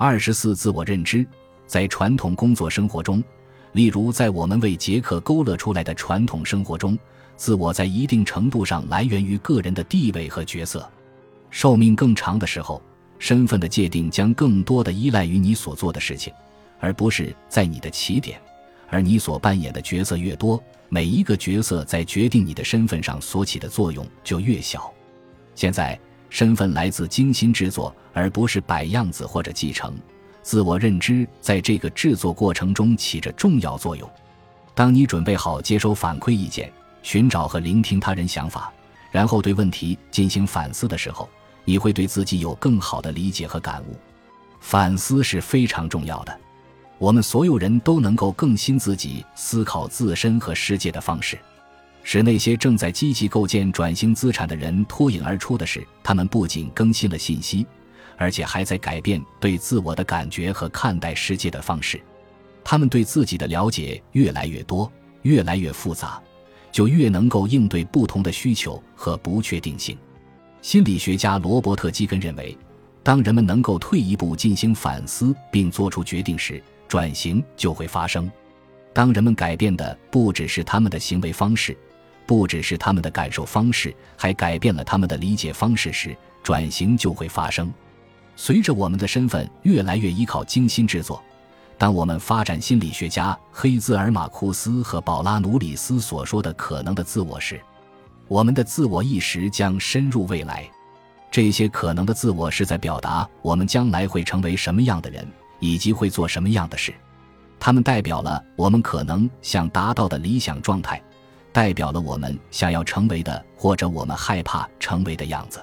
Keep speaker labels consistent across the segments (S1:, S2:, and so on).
S1: 二十四、自我认知，在传统工作生活中，例如在我们为杰克勾勒出来的传统生活中，自我在一定程度上来源于个人的地位和角色。寿命更长的时候，身份的界定将更多的依赖于你所做的事情，而不是在你的起点。而你所扮演的角色越多，每一个角色在决定你的身份上所起的作用就越小。现在，身份来自精心制作，而不是摆样子或者继承。自我认知在这个制作过程中起着重要作用。当你准备好接收反馈意见，寻找和聆听他人想法，然后对问题进行反思的时候，你会对自己有更好的理解和感悟。反思是非常重要的。我们所有人都能够更新自己思考自身和世界的方式，使那些正在积极构建转型资产的人脱颖而出的是，他们不仅更新了信息，而且还在改变对自我的感觉和看待世界的方式。他们对自己的了解越来越多，越来越复杂，就越能够应对不同的需求和不确定性。心理学家罗伯特·基根认为，当人们能够退一步进行反思并做出决定时，转型就会发生。当人们改变的不只是他们的行为方式，不只是他们的感受方式，还改变了他们的理解方式时，转型就会发生。随着我们的身份越来越依靠精心制作，当我们发展心理学家黑兹尔马库斯和宝拉努里斯所说的可能的自我时，我们的自我意识将深入未来。这些可能的自我是在表达我们将来会成为什么样的人。以及会做什么样的事，它们代表了我们可能想达到的理想状态，代表了我们想要成为的或者我们害怕成为的样子。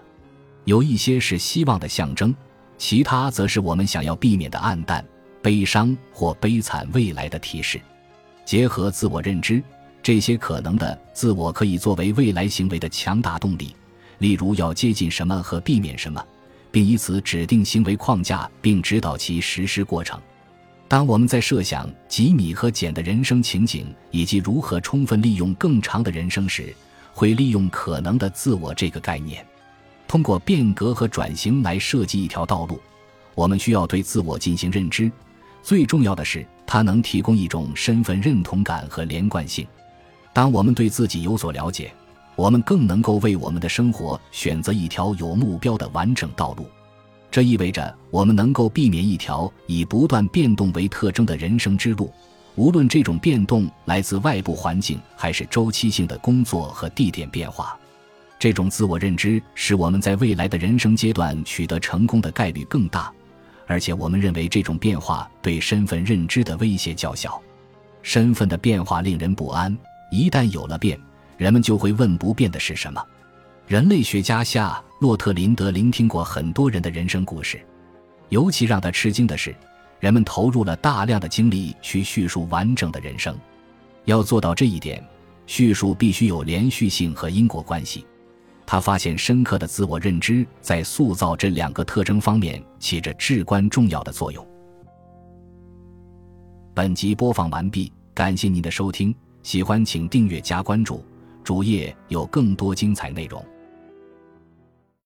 S1: 有一些是希望的象征，其他则是我们想要避免的暗淡、悲伤或悲惨未来的提示。结合自我认知，这些可能的自我可以作为未来行为的强大动力，例如要接近什么和避免什么。并以此指定行为框架，并指导其实施过程。当我们在设想吉米和简的人生情景以及如何充分利用更长的人生时，会利用可能的自我这个概念，通过变革和转型来设计一条道路。我们需要对自我进行认知，最重要的是，它能提供一种身份认同感和连贯性。当我们对自己有所了解。我们更能够为我们的生活选择一条有目标的完整道路，这意味着我们能够避免一条以不断变动为特征的人生之路，无论这种变动来自外部环境还是周期性的工作和地点变化。这种自我认知使我们在未来的人生阶段取得成功的概率更大，而且我们认为这种变化对身份认知的威胁较小。身份的变化令人不安，一旦有了变。人们就会问：不变的是什么？人类学家夏洛特林德聆听过很多人的人生故事，尤其让他吃惊的是，人们投入了大量的精力去叙述完整的人生。要做到这一点，叙述必须有连续性和因果关系。他发现深刻的自我认知在塑造这两个特征方面起着至关重要的作用。本集播放完毕，感谢您的收听，喜欢请订阅加关注。主页有更多精彩内容。